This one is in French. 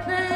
open